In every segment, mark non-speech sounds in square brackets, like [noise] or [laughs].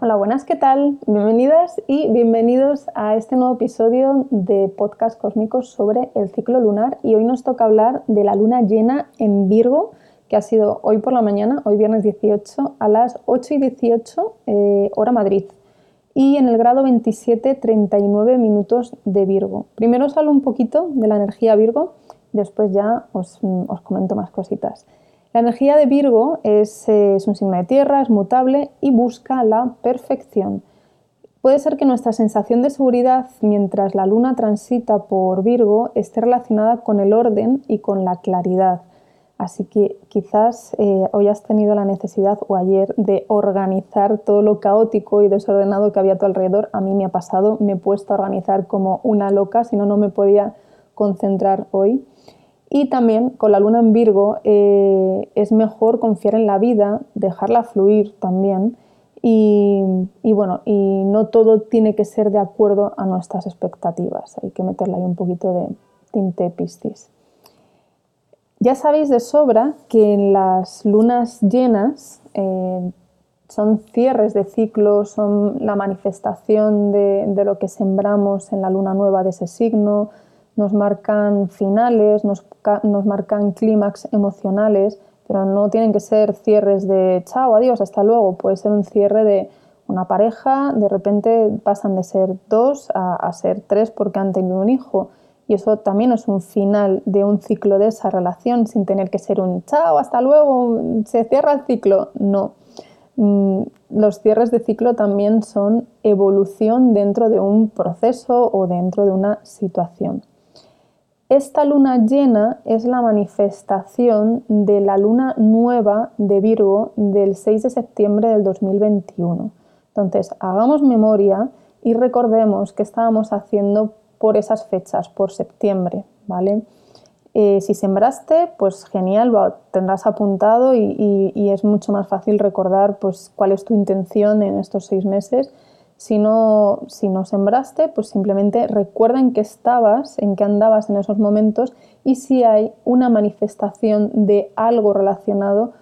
Hola, buenas, ¿qué tal? Bienvenidas y bienvenidos a este nuevo episodio de Podcast Cósmicos sobre el ciclo lunar y hoy nos toca hablar de la luna llena en Virgo que ha sido hoy por la mañana, hoy viernes 18, a las 8 y 18 eh, hora Madrid y en el grado 27, 39 minutos de Virgo. Primero os hablo un poquito de la energía Virgo, después ya os, os comento más cositas. La energía de Virgo es, un signo de tierra, es mutable y busca la perfección. Puede ser que nuestra sensación de seguridad mientras la luna transita por Virgo esté relacionada con el orden y con la claridad. Así que quizás eh, hoy has tenido la necesidad o ayer de organizar todo lo caótico y desordenado que había a tu alrededor. A mí me ha pasado, me he puesto a organizar como una loca, si no, no me podía concentrar hoy. Y también con la luna en Virgo eh, es mejor confiar en la vida, dejarla fluir también. Y, bueno, y no todo tiene que ser de acuerdo a nuestras expectativas. Hay que meterle ahí un poquito de tinte piscis. Ya sabéis de sobra que en las lunas llenas eh, son cierres de ciclo, son la manifestación de, lo que sembramos en la luna nueva de ese signo, nos marcan finales, nos, marcan clímax emocionales, pero no tienen que ser cierres de chao, adiós, hasta luego, puede ser un cierre de una pareja, de repente pasan de ser dos a, a ser tres porque han tenido un hijo y eso también es un final de un ciclo de esa relación sin tener que ser un chao, hasta luego, se cierra el ciclo. No. Mm, los cierres de ciclo también son evolución dentro de un proceso o dentro de una situación. Esta luna llena es la manifestación de la luna nueva de Virgo del 6 de septiembre del 2021. Entonces, hagamos memoria y recordemos que estábamos haciendo por esas fechas, por septiembre, ¿vale? Eh, si sembraste, pues genial, lo tendrás apuntado y, es mucho más fácil recordar pues, cuál es tu intención en estos seis meses. Si no, si no sembraste, pues simplemente recuerda en qué estabas, en qué andabas en esos momentos y si hay una manifestación de algo relacionado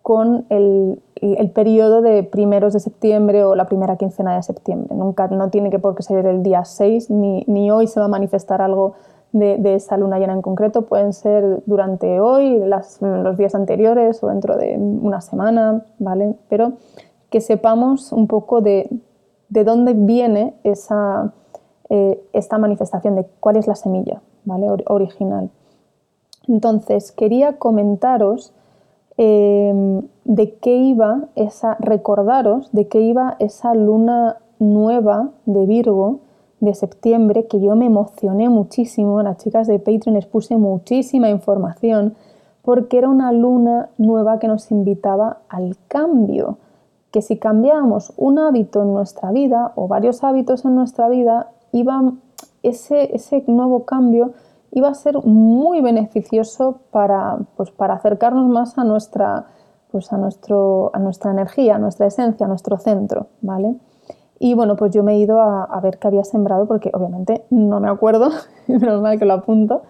con el, el, periodo de primeros de septiembre o la primera quincena de septiembre. Nunca, no tiene que por qué ser el día 6, ni, ni hoy se va a manifestar algo de, esa luna llena en concreto. Pueden ser durante hoy, los días anteriores o dentro de una semana, ¿vale? Pero que sepamos un poco de, de dónde viene esa, eh, esta manifestación, de cuál es la semilla, ¿vale? original. Entonces, quería comentaros Em, de qué iba esa, recordaros de qué iba esa luna nueva de Virgo de septiembre, que yo me emocioné muchísimo, las chicas de Patreon les puse muchísima información, porque era una luna nueva que nos invitaba al cambio, que si cambiábamos un hábito en nuestra vida o varios hábitos en nuestra vida, iba ese, ese nuevo cambio iba a ser muy beneficioso para, pues, para acercarnos más a nuestra, pues, a, nuestro, a nuestra energía, a nuestra esencia, a nuestro centro, ¿vale? Y bueno, pues yo me he ido a, ver qué había sembrado porque obviamente no me acuerdo, [laughs] menos mal que lo apunto.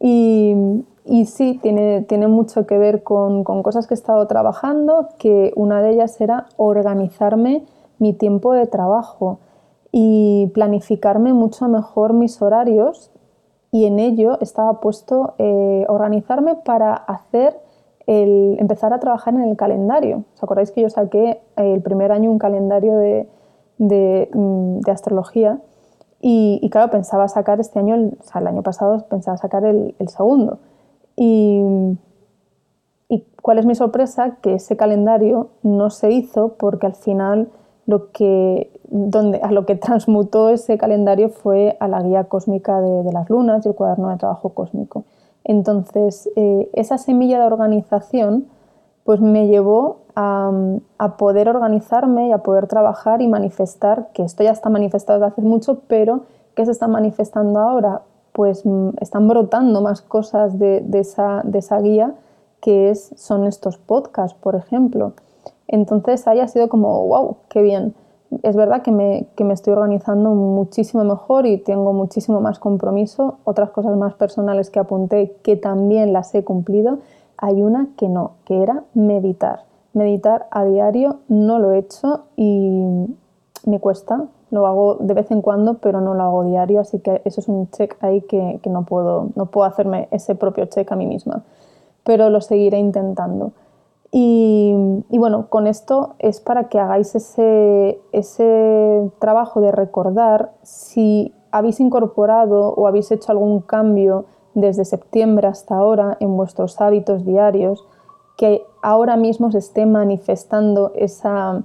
Y, sí, tiene, tiene, mucho que ver con, con, cosas que he estado trabajando, que una de ellas era organizarme mi tiempo de trabajo y planificarme mucho mejor mis horarios y en ello estaba puesto eh, organizarme para hacer el, empezar a trabajar en el calendario. ¿Os acordáis que yo saqué el primer año un calendario de, de, mm, de astrología? Y, claro, pensaba sacar este año, el, o sea, el año pasado pensaba sacar el, el segundo. Y, y, cuál es mi sorpresa? Que ese calendario no se hizo porque al final lo que donde, a lo que transmutó ese calendario fue a la guía cósmica de, las lunas y el cuaderno de trabajo cósmico. Entonces, eh, esa semilla de organización pues me llevó a, poder organizarme y a poder trabajar y manifestar, que esto ya está manifestado desde hace mucho, pero ¿qué se está manifestando ahora? Pues mm, están brotando más cosas de, esa, de esa guía que es, son estos podcasts, por ejemplo. Entonces ahí ha sido como, wow, qué bien es verdad que me, estoy organizando muchísimo mejor y tengo muchísimo más compromiso. Otras cosas más personales que apunté que también las he cumplido. Hay una que no, que era meditar. Meditar a diario, no lo he hecho y me cuesta, lo hago de vez en cuando, pero no lo hago diario, así que eso es un check ahí que, no, puedo, no puedo hacerme ese propio check a mí misma, pero lo seguiré intentando. Y, bueno, con esto es para que hagáis ese, ese trabajo de recordar si habéis incorporado o habéis hecho algún cambio desde septiembre hasta ahora en vuestros hábitos diarios, que ahora mismo se esté manifestando esa,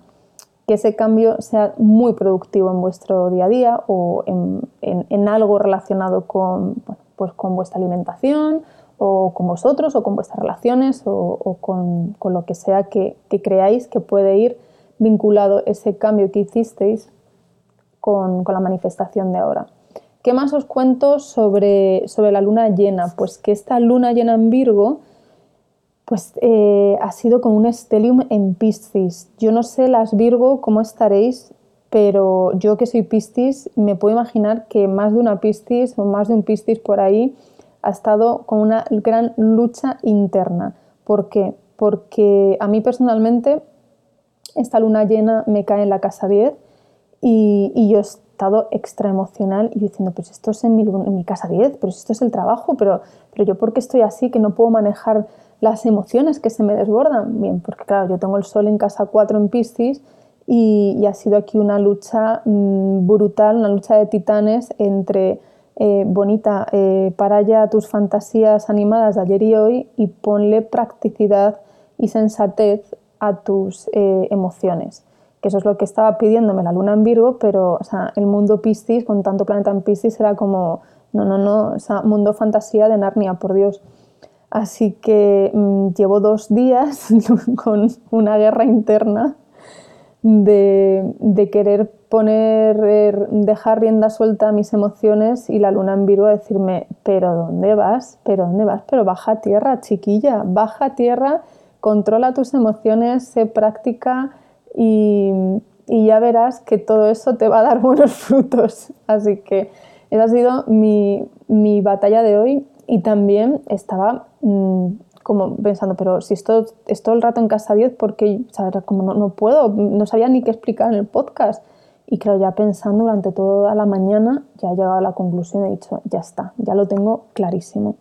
que ese cambio sea muy productivo en vuestro día a día o en, algo relacionado con, pues con vuestra alimentación o con vosotros o con vuestras relaciones o, con, lo que sea que, creáis que puede ir vinculado ese cambio que hicisteis con, la manifestación de ahora. ¿Qué más os cuento sobre, sobre la luna llena? Pues que esta luna llena en Virgo pues eh, ha sido con un stellium en Piscis. Yo no sé las Virgo cómo estaréis, pero yo que soy Piscis me puedo imaginar que más de una Piscis o más de un Piscis por ahí ha estado con una gran lucha interna. ¿Por qué? Porque a mí personalmente esta luna llena me cae en la casa 10 y, yo he estado extra emocional y diciendo, pues esto es en mi, casa 10, pero esto es el trabajo, pero, pero yo porque estoy así que no puedo manejar las emociones que se me desbordan. Bien, porque claro, yo tengo el sol en casa 4 en Piscis y, ha sido aquí una lucha mm, brutal, una lucha de titanes entre eh, bonita, eh, para ya tus fantasías animadas de ayer y hoy y ponle practicidad y sensatez a tus eh, emociones. Que eso es lo que estaba pidiéndome la luna en Virgo, pero o sea, el mundo Piscis, con tanto planeta en Piscis, era como, no, no, no, o sea, mundo fantasía de Narnia, por Dios. Así que mm, llevo dos días [laughs] con una guerra interna de, querer poner, er, dejar rienda suelta a mis emociones y la luna en Virgo a decirme, pero ¿dónde vas? ¿Pero dónde vas? Pero baja tierra, chiquilla, baja tierra, controla tus emociones, sé práctica y, ya verás que todo eso te va a dar [laughs] buenos frutos. Así que esa ha sido mi, batalla de hoy y también estaba mm, como pensando, pero si esto es todo el rato en casa 10, porque como no, no, puedo, no sabía ni qué explicar en el podcast. Y claro, ya pensando durante toda la mañana, ya he llegado a la conclusión he dicho, ya está, ya lo tengo clarísimo.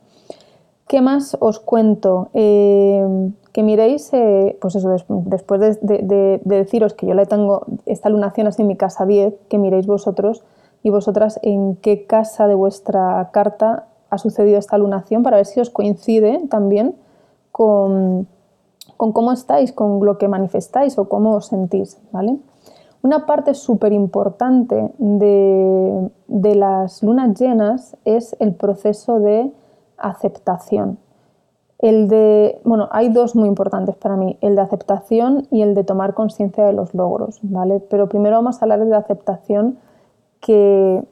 ¿Qué más os cuento? Eh, que miréis, eh, pues eso, después de, de, deciros que yo le tengo esta lunación así en mi casa 10, que miréis vosotros y vosotras en qué casa de vuestra carta ha sucedido esta lunación para ver si os coincide también con, cómo estáis, con lo que manifestáis o cómo os sentís. ¿vale? Una parte súper importante de las lunas llenas es el proceso de aceptación. El de, bueno, hay dos muy importantes para mí, el de aceptación y el de tomar conciencia de los logros, ¿vale? Pero primero vamos a hablar de aceptación que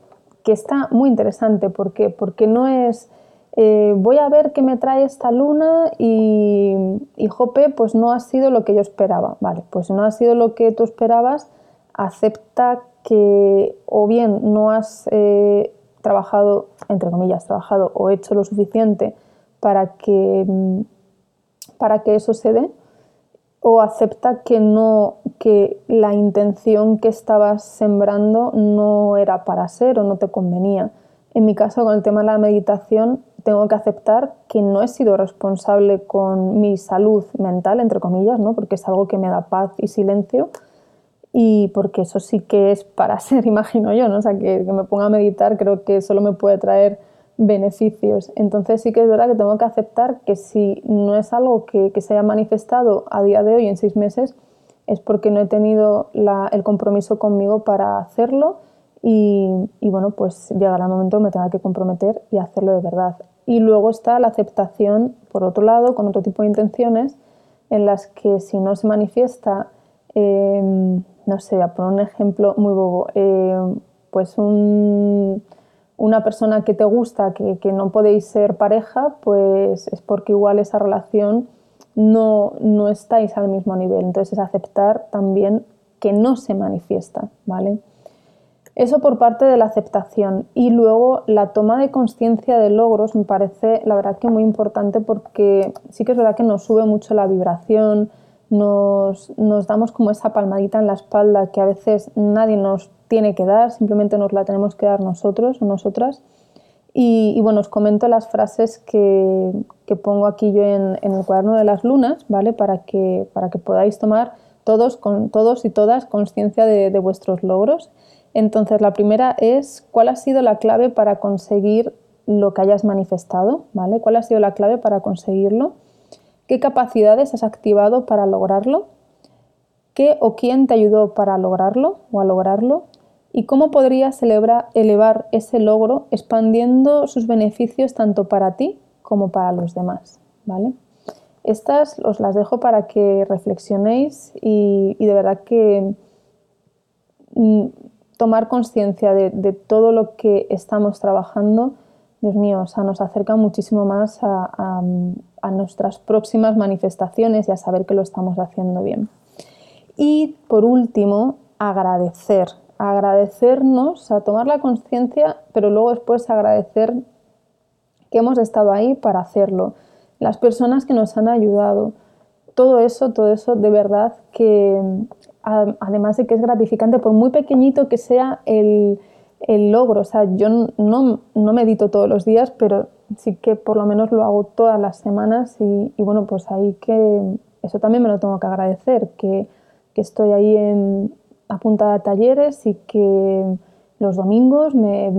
que está muy interesante. ¿Por Porque no es eh, voy a ver qué me trae esta luna y, y, Jope, pues no ha sido lo que yo esperaba. Vale, pues no ha sido lo que tú esperabas, acepta que o bien no has eh, trabajado, entre comillas, trabajado o hecho lo suficiente para que, para que eso se dé o acepta que no que la intención que estabas sembrando no era para ser o no te convenía. En mi caso con el tema de la meditación tengo que aceptar que no he sido responsable con mi salud mental entre comillas, ¿no? Porque es algo que me da paz y silencio y porque eso sí que es para [laughs] ser, imagino yo, ¿no? O sea, que, que me ponga a meditar creo que solo me puede traer beneficios. Entonces sí que es verdad que tengo que aceptar que si no es algo que, se haya manifestado a día de hoy en seis meses, es porque no he tenido el compromiso conmigo para hacerlo y, bueno, pues llegará el momento que me tenga que comprometer y hacerlo de verdad. Y luego está la aceptación, por otro lado, con otro tipo de intenciones, en las que si no se manifiesta, em, no sé, a poner un ejemplo muy bobo, em, pues un una persona que te gusta, que, no podéis ser pareja, pues es porque igual esa relación no, no estáis al mismo nivel. Entonces es aceptar también que no se manifiesta, ¿vale? Eso por parte de la aceptación. Y luego la toma de conciencia de logros me parece, la verdad, que muy importante porque sí que es verdad que nos sube mucho la vibración, nos, nos damos como esa palmadita en la espalda que a veces nadie nos tiene que dar, simplemente nos la tenemos que dar nosotros o nosotras. Y, bueno, os comento las frases que, que pongo aquí yo en, el cuaderno de las lunas, ¿vale? Para que, para que podáis tomar todos, con, todos y todas conciencia de, de vuestros logros. Entonces, la primera es, ¿cuál ha sido la clave para conseguir lo que hayas manifestado? ¿Vale? ¿Cuál ha sido la clave para conseguirlo? ¿Qué capacidades has activado para lograrlo? ¿Qué o quién te ayudó para lograrlo o a lograrlo? ¿Y cómo podrías elevar ese logro expandiendo sus beneficios tanto para ti como para los demás? ¿vale? Estas os las dejo para que reflexionéis y, de verdad que mm, tomar conciencia de, todo lo que estamos trabajando, Dios mío, o sea, nos acerca muchísimo más a nuestras próximas manifestaciones y a saber que lo estamos haciendo bien. Y por último, agradecer. Agradecernos, a tomar la conciencia, pero luego después agradecer que hemos estado ahí para hacerlo. Las personas que nos han ayudado. Todo eso, todo eso de verdad que además de que es gratificante, por muy pequeñito que sea el, el logro. O sea, yo no, no medito todos los días, pero sí que por lo menos lo hago todas las semanas y, bueno, pues ahí que eso también me lo tengo que agradecer, que, estoy ahí en, apuntada a talleres y que los domingos me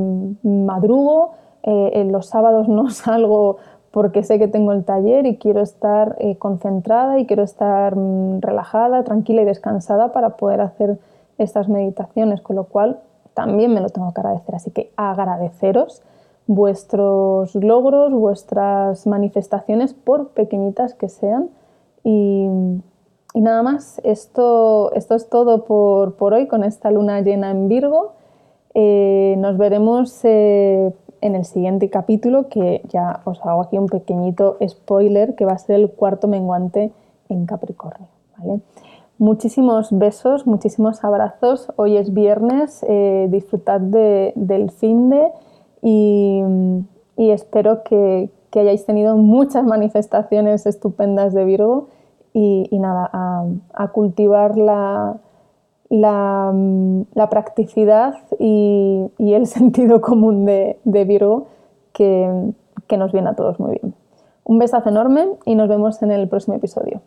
madrugo, eh, en los sábados no [laughs] salgo porque sé que tengo el taller y quiero estar eh, concentrada y quiero estar mm, relajada, tranquila y descansada para poder hacer estas meditaciones, con lo cual también me lo tengo que agradecer. Así que agradeceros vuestros logros, vuestras manifestaciones, por pequeñitas que sean. Y, nada más, esto, esto es todo por, hoy con esta luna llena en Virgo. Eh, nos veremos eh, en el siguiente capítulo, que ya os hago aquí un pequeñito spoiler, que va a ser el cuarto menguante en Capricornio. Muchísimos besos, muchísimos abrazos. Hoy es viernes, eh, disfrutad del fin de y, espero que, hayáis tenido muchas manifestaciones estupendas de Virgo y, nada, a, cultivar la, la, practicidad y, el [laughs] sentido común de, Virgo que, que nos viene a todos muy bien. Un besazo enorme y nos vemos en el próximo episodio.